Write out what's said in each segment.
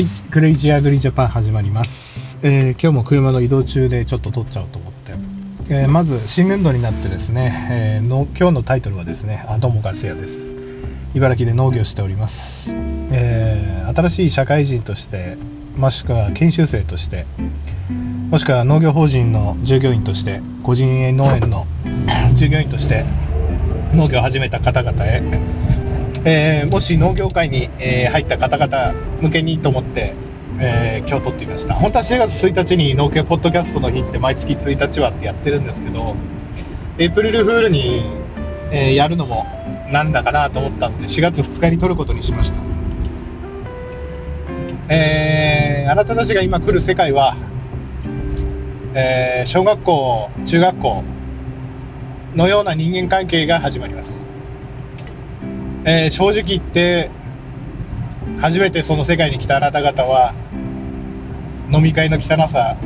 はい、クレイジーアグリジャパン始まります、えー今日も車の移動中でちょっと撮っちゃおうと思って、えーまず新年度になってですね、えーの今日のタイトルはですね、あどうもガス屋です。茨城で農業しております、え新しい社会人として、もしくは研修生として、もしくは農業法人の従業員として、個人営農園の 従業員として農業を始めた方々へ、えーもし農業界に、えー入った方々向けにと思って、えー今日撮ってみました。本当は4月1日に農協ポッドキャストの日って毎月1日はってやってるんですけどエイプリルフールに、えーやるのもなんだかなと思ったんで4月2日に撮ることにしました。えーあなたたちが今来る世界は、えー小学校中学校のような人間関係が始まります。えー正直言って初めてその世界に来たあなた方は飲み会の汚さ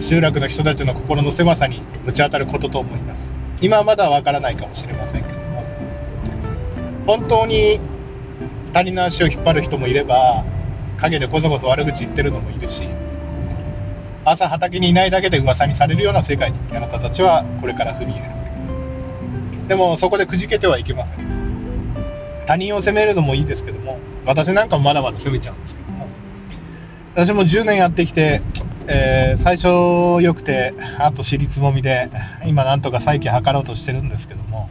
集落の人たちの心の狭さにぶち当たることと思います。今はまだわからないかもしれませんけども。本当に他人の足を引っ張る人もいれば陰でこそこそ悪口言ってるのもいるし朝畑にいないだけで噂にされるような世界にあなたたちはこれから踏み入れる。わけですでもそこでくじけてはいけません。他人を責めるのもいいですけども私なんかもまだまだ責めちゃうんですけども。私も10年やってきて、えー最初良くてあと尻つぼみで今なんとか再起図ろうとしてるんですけども。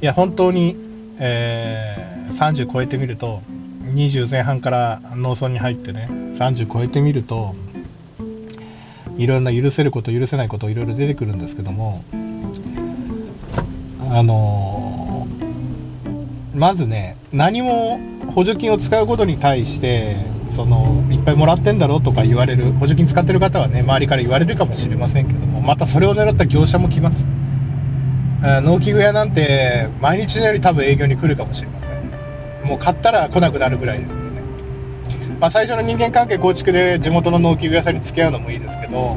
いや本当に、えー30超えてみると20前半から農村に入ってね30超えてみるといろんな許せること許せないこといろいろ出てくるんですけども。あのまずね、何も補助金を使うことに対して、そのいっぱいもらってんだろうとか言われる、補助金使ってる方はね、周りから言われるかもしれませんけども、またそれを狙った業者も来ます。農機具屋なんて、毎日のように多分営業に来るかもしれません。もう買ったら来なくなるぐらいですよね。まあ、最初の人間関係構築で地元の農機具屋さんに付き合うのもいいですけど、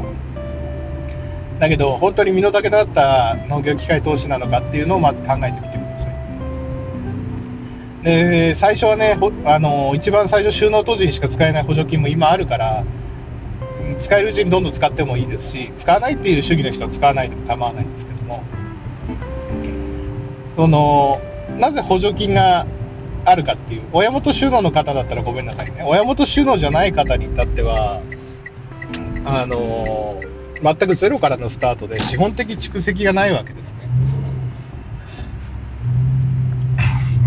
だけど、本当に身の丈のあった農業機械投資なのかっていうのをまず考えてみてください。で最初はね、あの一番最初、収納当時にしか使えない補助金も今あるから、使えるうちにどんどん使ってもいいですし、使わないっていう主義の人は使わないでも構わないんですけども、そのなぜ補助金があるかっていう、親元収納の方だったらごめんなさいね、親元収納じゃない方に至っては、あの全くゼロからのスタートで資本的蓄積がないわけですね。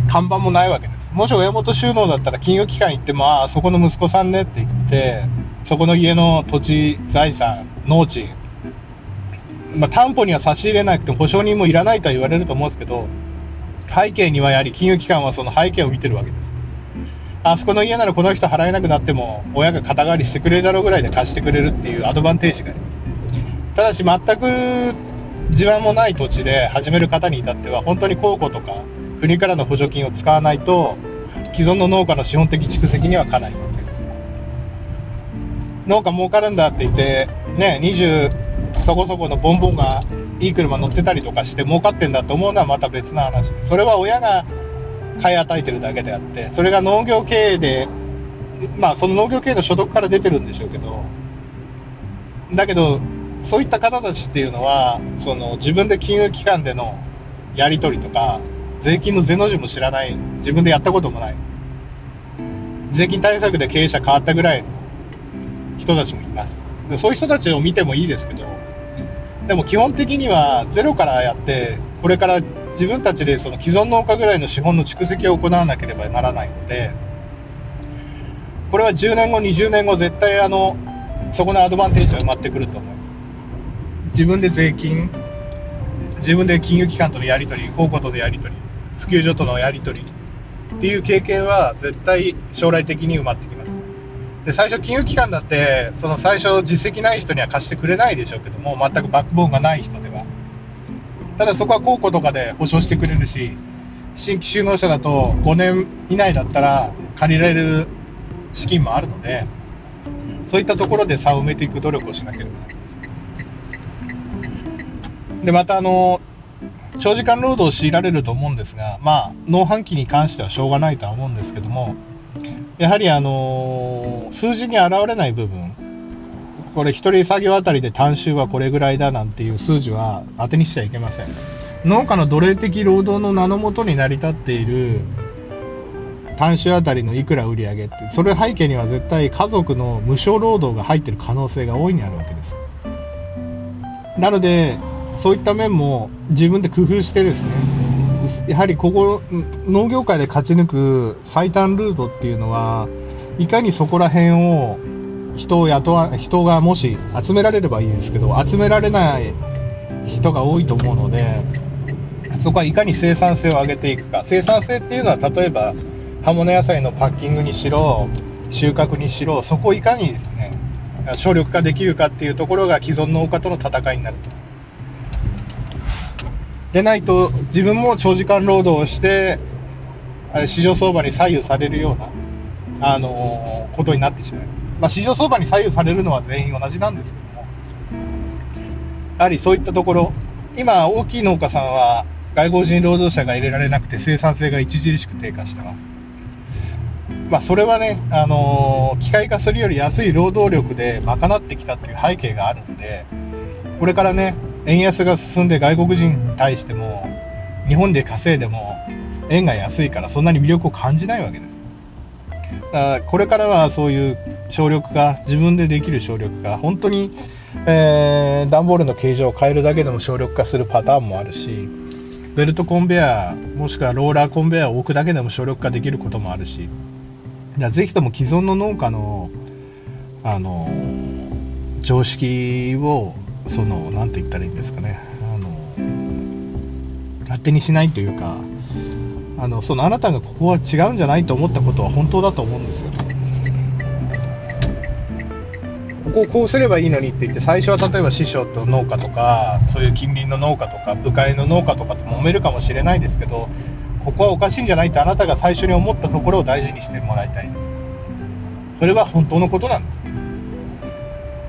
看板もないわけです。もし親元収納だったら金融機関行っても、ああ、そこの息子さんねって言って、そこの家の土地、財産、農地、まあ、担保には差し入れなくて保証人もいらないとは言われると思うんですけど、背景にはやはり金融機関はその背景を見てるわけです。あそこの家ならこの人払えなくなっても、親が肩代わりしてくれるだろうぐらいで貸してくれるっていうアドバンテージがあります。ただし、全く地盤もない土地で始める方に至っては、本当に公庫とか国からの補助金を使わないと、既存の農家の資本的蓄積にはかないません。農家儲かるんだって言って、ね、20そこそこのボンボンがいい車乗ってたりとかして儲かってんだと思うのはまた別の話、それは親が買い与えてるだけであって、それが農業経営で、まあその農業経営の所得から出てるんでしょうけど、だけど、そういった方たちっていうのは、その自分で金融機関でのやり取りとか、税金のゼの字も知らない、自分でやったこともない、税金対策で経営者変わったぐらいの人たちもいます。でそういう人たちを見てもいいですけど、でも基本的にはゼロからやって、これから自分たちでその既存農家ぐらいの資本の蓄積を行わなければならないので、これは10年後、20年後、絶対あのそこのアドバンテージは埋まってくると思う。自分で税金、自分で金融機関とのやり取り、公庫とのやり取り、普及所とのやり取りっていう経験は絶対将来的に埋まってきます。で最初、金融機関だって、その最初、実績ない人には貸してくれないでしょうけども、全くバックボーンがない人では。ただそこは公庫とかで保証してくれるし、新規就農者だと5年以内だったら借りられる資金もあるので、そういったところで差を埋めていく努力をしなければならない。で、またあの、長時間労働を強いられると思うんですが、まあ、農繁期に関してはしょうがないとは思うんですけども、やはりあのー、数字に現れない部分、これ1人作業あたりで単収はこれぐらいだなんていう数字は当てにしちゃいけません。農家の奴隷的労働の名のもとに成り立っている単種あたりのいくら売り上げって、それ背景には絶対家族の無償労働が入ってる可能性が大いにあるわけです。なので、そういった面も自分で工夫してですね、やはりここ、農業界で勝ち抜く最短ルートっていうのは、いかにそこら辺を人を雇わ、人がもし集められればいいですけど、集められない人が多いと思うので、そこはいかに生産性を上げていくか。生産性っていうのは例えば、葉物野菜のパッキングにしろ、収穫にしろ、そこをいかにですね、省力化できるかっていうところが既存農家との戦いになると。でないと、自分も長時間労働をして、市場相場に左右されるような、あのー、ことになってしまう。まあ、市場相場に左右されるのは全員同じなんですけども、やはりそういったところ、今、大きい農家さんは外国人労働者が入れられなくて生産性が著しく低下してます。まあ、それはね、あのー、機械化するより安い労働力で賄ってきたという背景があるので、これからね、円安が進んで外国人に対しても、日本で稼いでも、円が安いからそんなに魅力を感じないわけです。だからこれからはそういう省力化、自分でできる省力化、本当に、えー、段ボールの形状を変えるだけでも省力化するパターンもあるし、ベルトコンベヤー、もしくはローラーコンベヤーを置くだけでも省力化できることもあるし、ぜひとも既存の農家の、あの、常識を、その、なんて言ったらいいんですかね、あの、勝手にしないというか、あの、そのあなたがここは違うんじゃないと思ったことは本当だと思うんですよ。ここをこうすればいいのにって言って、最初は例えば師匠と農家とか、そういう近隣の農家とか、部会の農家とかと揉めるかもしれないですけど、ここはおかしいんじゃないってあなたが最初に思ったところを大事にしてもらいたい。それは本当のことなんです。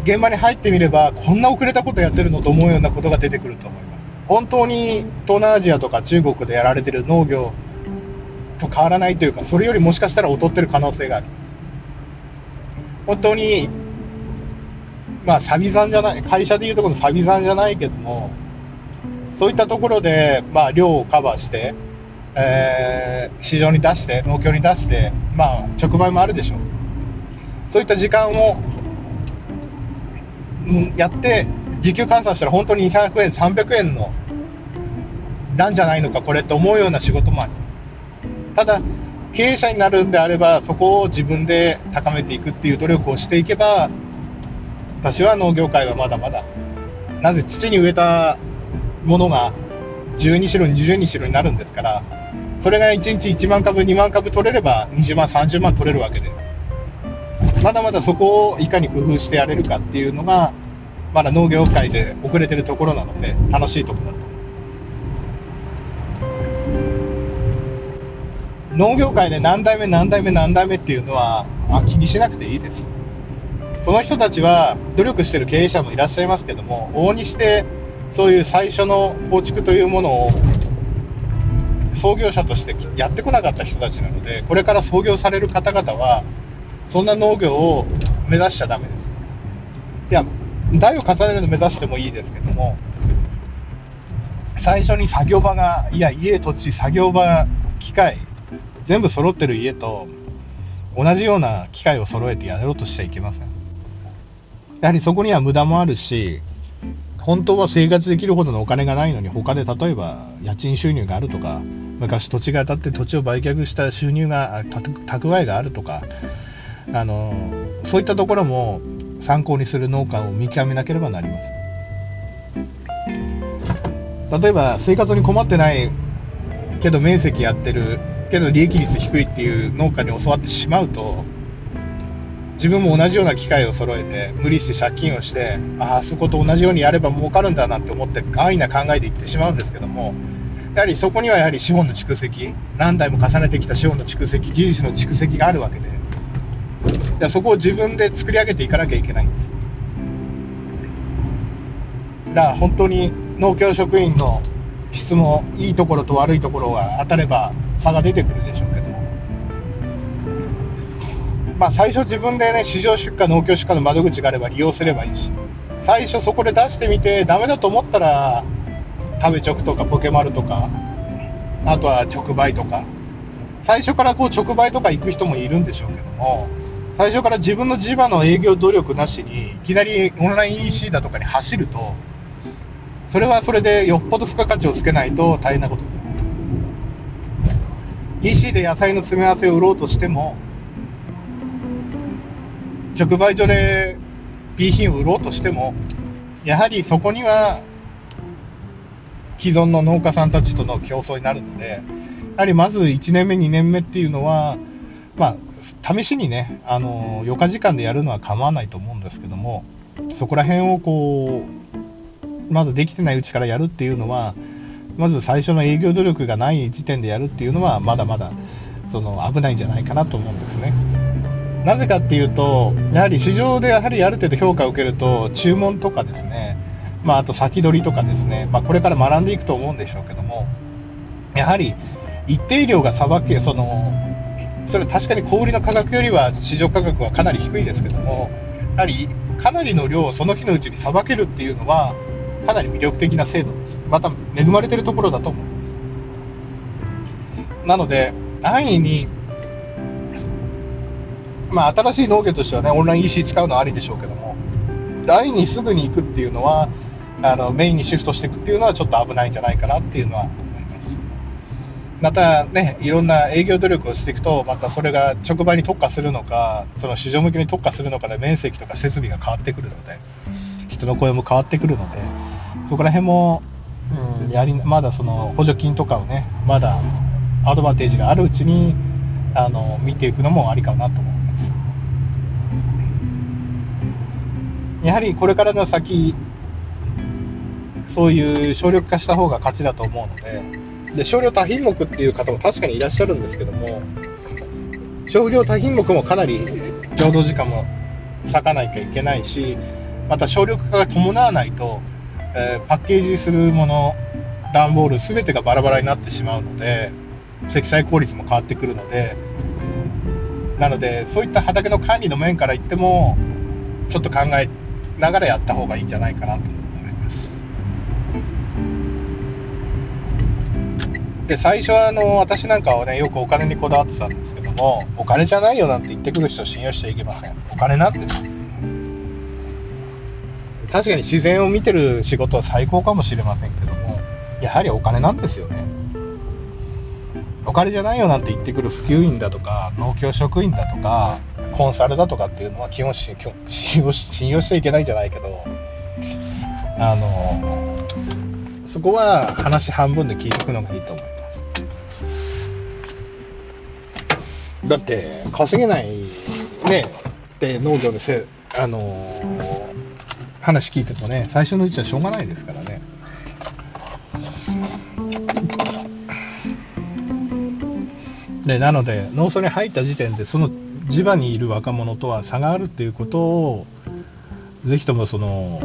現場に入ってみれば、こんな遅れたことやってるのと思うようなことが出てくると思います。本当に東南アジアとか中国でやられてる農業と変わらないというか、それよりもしかしたら劣ってる可能性がある。本当に、まあ、サビ残じゃない、会社でいうところのサビ残じゃないけども、そういったところで、まあ、量をカバーして、えー、市場に出して、農協に出して、まあ、直売もあるでしょう。そういった時間を、やって、時給換算したら本当に200円、300円の、なんじゃないのか、これって思うような仕事もある。ただ、経営者になるんであれば、そこを自分で高めていくっていう努力をしていけば、私は農業界はまだまだ、なぜ土に植えたものが12種類、20種類になるんですから、それが1日1万株、2万株取れれば20万、30万取れるわけで、まだまだそこをいかに工夫してやれるかっていうのが、まだ農業界で遅れてるところなので、楽しいところだと。農業界で何代目、何代目、何代目っていうのは、あ気にしなくていいです。その人たちは努力してる経営者もいらっしゃいますけども、往々にしてそういう最初の構築というものを創業者としてやってこなかった人たちなので、これから創業される方々は、そんな農業を目指しちゃだめです。いや、代を重ねるの目指してもいいですけども、最初に作業場が、いや、家、土地、作業場、機械、全部揃ってる家と、同じような機械を揃えてやろうとしちゃいけません。やはりそこには無駄もあるし、本当は生活できるほどのお金がないのに、他で例えば家賃収入があるとか、昔土地が当たって土地を売却した収入が、蓄えがあるとか、あのそういったところも参考にする農家を見極めなければなりません。例えば生活に困ってないけど面積やってるけど利益率低いっていう農家に教わってしまうと自分も同じような機械を揃えて無理して借金をしてああそこと同じようにやれば儲かるんだなんて思って安易な考えでいってしまうんですけどもやはりそこにはやはり資本の蓄積何代も重ねてきた資本の蓄積技術の蓄積があるわけででそこを自分で作り上げていかなきゃいけないんです。だから本当に農協職員の質もいいところと悪いところが当たれば差が出てくるでしょうけどまあ、最初自分でね、市場出荷、農協出荷の窓口があれば利用すればいいし、最初そこで出してみて、ダメだと思ったら、食べ直とかポケマルとか、あとは直売とか、最初からこう直売とか行く人もいるんでしょうけども、最初から自分の地場の営業努力なしに、いきなりオンライン EC だとかに走ると、それはそれでよっぽど付加価値をつけないと大変なことになる。EC で野菜の詰め合わせを売ろうとしても、直売所で B 品を売ろうとしても、やはりそこには既存の農家さんたちとの競争になるので、やはりまず1年目、2年目っていうのは、まあ、試しにね、あの、余暇時間でやるのは構わないと思うんですけども、そこら辺をこう、まずできてないうちからやるっていうのは、まず最初の営業努力がない時点でやるっていうのは、まだまだその危ないんじゃないかなと思うんですね。なぜかっていうと、やはり市場でやはりある程度評価を受けると、注文とかですね、まあ、あと先取りとかですね、まあ、これから学んでいくと思うんでしょうけども、やはり一定量がさばけ、その、それ確かに小売りの価格よりは市場価格はかなり低いですけども、やはりかなりの量をその日のうちにさばけるっていうのは、かなり魅力的な制度です。また恵まれてるところだと思います。なので、安易に、まあ、新しい農業としてはね、オンライン EC 使うのはありでしょうけども、安易にすぐに行くっていうのは、あのメインにシフトしていくっていうのはちょっと危ないんじゃないかなっていうのはまたね、いろんな営業努力をしていくと、またそれが直売に特化するのか、その市場向けに特化するのかで面積とか設備が変わってくるので、人の声も変わってくるので、そこら辺も、うん、やりまだその補助金とかをね、まだアドバンテージがあるうちにあの見ていくのもありかなと思います。やはりこれからの先、そういう省力化した方が勝ちだと思うので、で少量多品目っていう方も確かにいらっしゃるんですけども、少量多品目もかなり労働時間も割かなきゃいけないし、また省力化が伴わないと、えー、パッケージするもの、段ボール全てがバラバラになってしまうので、積載効率も変わってくるので、なので、そういった畑の管理の面から言っても、ちょっと考えながらやった方がいいんじゃないかなと。で、最初はあの私なんかはね、よくお金にこだわってたんですけども、お金じゃないよなんて言ってくる人を信用しちゃいけません。お金なんです。確かに自然を見てる仕事は最高かもしれませんけども、やはりお金なんですよね。お金じゃないよなんて言ってくる普及員だとか、農協職員だとか、コンサルだとかっていうのは基本信用しちゃいけないんじゃないけど、あの、そこは話半分で聞いていくのがいいと思います。だって、稼げない、ね、で農業でせ、あの話聞いてるとね、最初のうちはしょうがないですからね。でなので、農村に入った時点で、その地場にいる若者とは差があるっていうことを、ぜひともその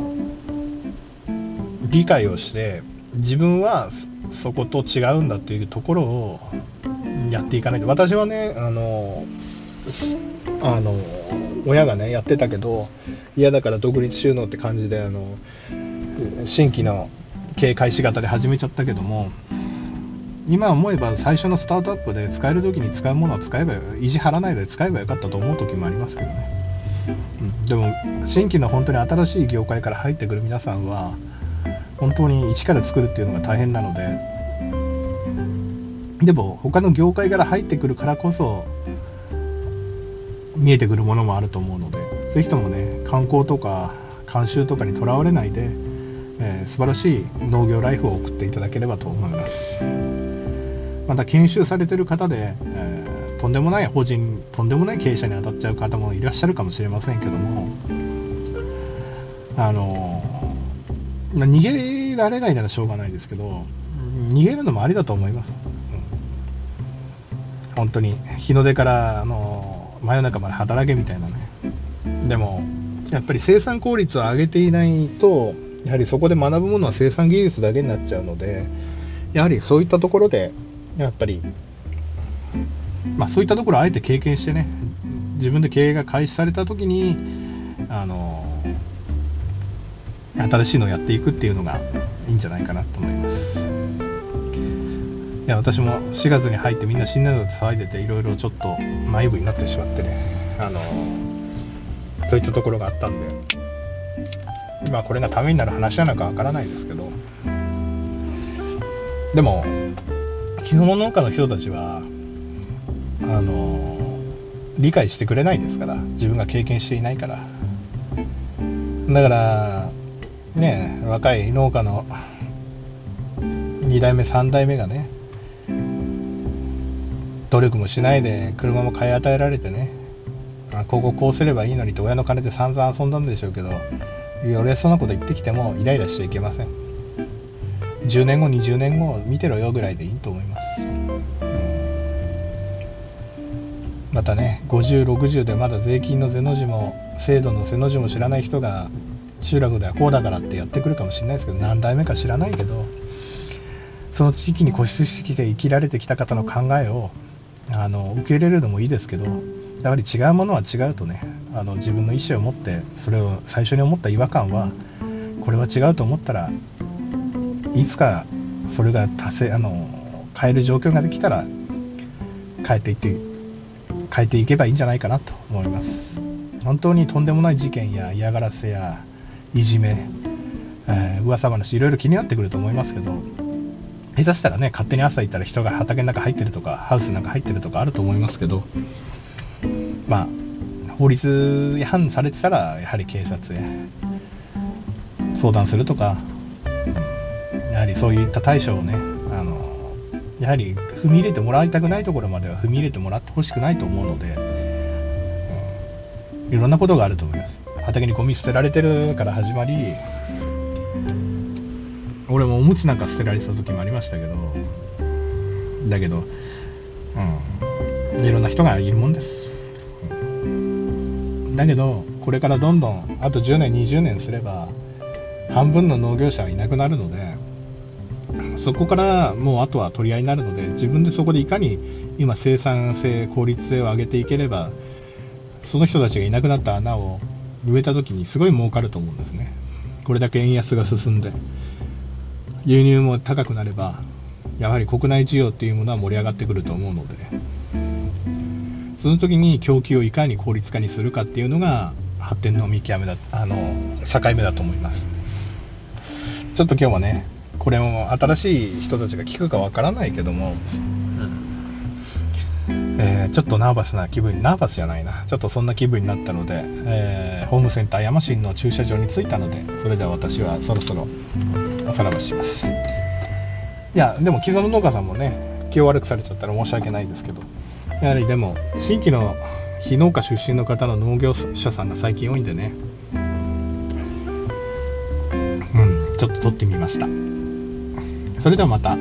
理解をして、自分はそこと違うんだっていうところをやっていかないと。私はね、あの、あの、親がね、やってたけど、嫌だから独立収納って感じで、あの、新規の経営開始型で始めちゃったけども、今思えば最初のスタートアップで使える時に使うものは使えば意地張らないで使えばよかったと思う時もありますけどね、うん、でも新規の本当に新しい業界から入ってくる皆さんは本当に一から作るっていうのが大変なので。でも他の業界から入ってくるからこそ見えてくるものもあると思うのでぜひともね観光とか慣習とかにとらわれないで、えー、素晴らしい農業ライフを送っていただければと思います。また研修されてる方で、えー、とんでもない法人とんでもない経営者に当たっちゃう方もいらっしゃるかもしれませんけどもあのま逃げられないならしょうがないですけど逃げるのもありだと思います、うん、本当に日の出からあの真夜中まで働けみたいなね。でも、やっぱり生産効率を上げていないと、やはりそこで学ぶものは生産技術だけになっちゃうので、やはりそういったところで、やっぱり、まあそういったところをあえて経験してね、自分で経営が開始された時にあの新しいのをやっていくっていうのがいいんじゃないかなと思います。いや私も4月に入ってみんな新年度で騒いでていろいろちょっと内部になってしまってねあのそういったところがあったんで今これがためになる話なのかわからないですけど。でも基本農家の人たちはあの理解してくれないですから自分が経験していないから。だからね若い農家の2代目3代目がね努力もしないで車も買い与えられてねこここうすればいいのにって親の金で散々遊んだんでしょうけど俺そんなこと言ってきてもイライラしちゃいけません。10年後20年後見てろよぐらいでいいと思います、またね5060でまだ税金のゼの字も制度の背の字も知らない人が集落ではこうだからってやってくるかもしれないですけど何代目か知らないけどその地域に固執してきて生きられてきた方の考えをあの受け入れるのもいいですけどやはり違うものは違うとねあの自分の意思を持ってそれを最初に思った違和感はこれは違うと思ったらいつかそれが達成あの変える状況ができたら変えていって変えていけばいいんじゃないかなと思います。本当にとんでもない事件や嫌がらせやいじめ、えー、噂話いろいろ気になってくると思いますけど下手したらね勝手に朝行ったら人が畑の中入ってるとかハウスの中入ってるとかあると思いますけどまあ法律違反されてたらやはり警察へ相談するとかやはりそういった対処をねあのやはり踏み入れてもらいたくないところまでは踏み入れてもらってほしくないと思うので、うん、いろんなことがあると思います。畑にゴミ捨てられてるから始まり俺もおむつなんか捨てられた時もありましたけどだけどうん。いろんな人がいるもんです。だけどこれからどんどんあと10年20年すれば半分の農業者はいなくなるのでそこからもうあとは取り合いになるので自分でそこでいかに今生産性効率性を上げていければその人たちがいなくなった穴を植えた時にすごい儲かると思うんですね。これだけ円安が進んで輸入も高くなればやはり国内需要っていうものは盛り上がってくると思うのでその時に供給をいかに効率化にするかっていうのが発展の見極めだあの境目だと思います。ちょっと今日はねこれも新しい人たちが聞くかわからないけども、えー、ちょっとナーバスな気分ナーバスじゃないな。ちょっとそんな気分になったので、えー、ホームセンター山新の駐車場に着いたのでそれでは私はそろそろおさらばします。いやでも既存の農家さんもね気を悪くされちゃったら申し訳ないですけどやはりでも新規の非農家出身の方の農業者さんが最近多いんでね。うんちょっと撮ってみました。それではまた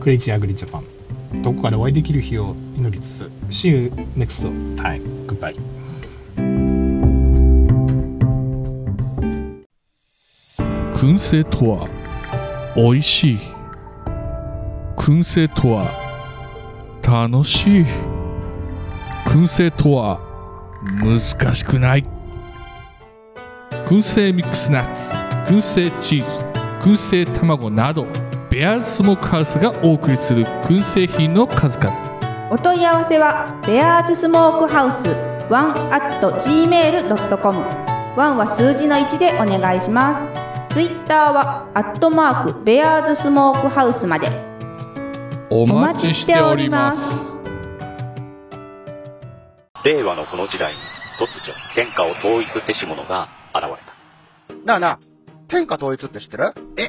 クレイジーアグリジャパン。どこかでお会いできる日を祈りつつ See you next time. goodbye. 燻製とは美味しい。燻製とは楽しい。燻製とは難しくない。燻製ミックスナッツ燻製チーズ燻製卵などベアーズスモークハウスがお送りする燻製品の数々。お問い合わせはベアーズスモークハウス1 at gmail.com 1は数字の1でお願いします。ツイッターはアットマークベアーズスモークハウスまで。お待ちしております。令和のこの時代に突如天下を統一せし者が現れた。なあなあ天下統一って知ってる？え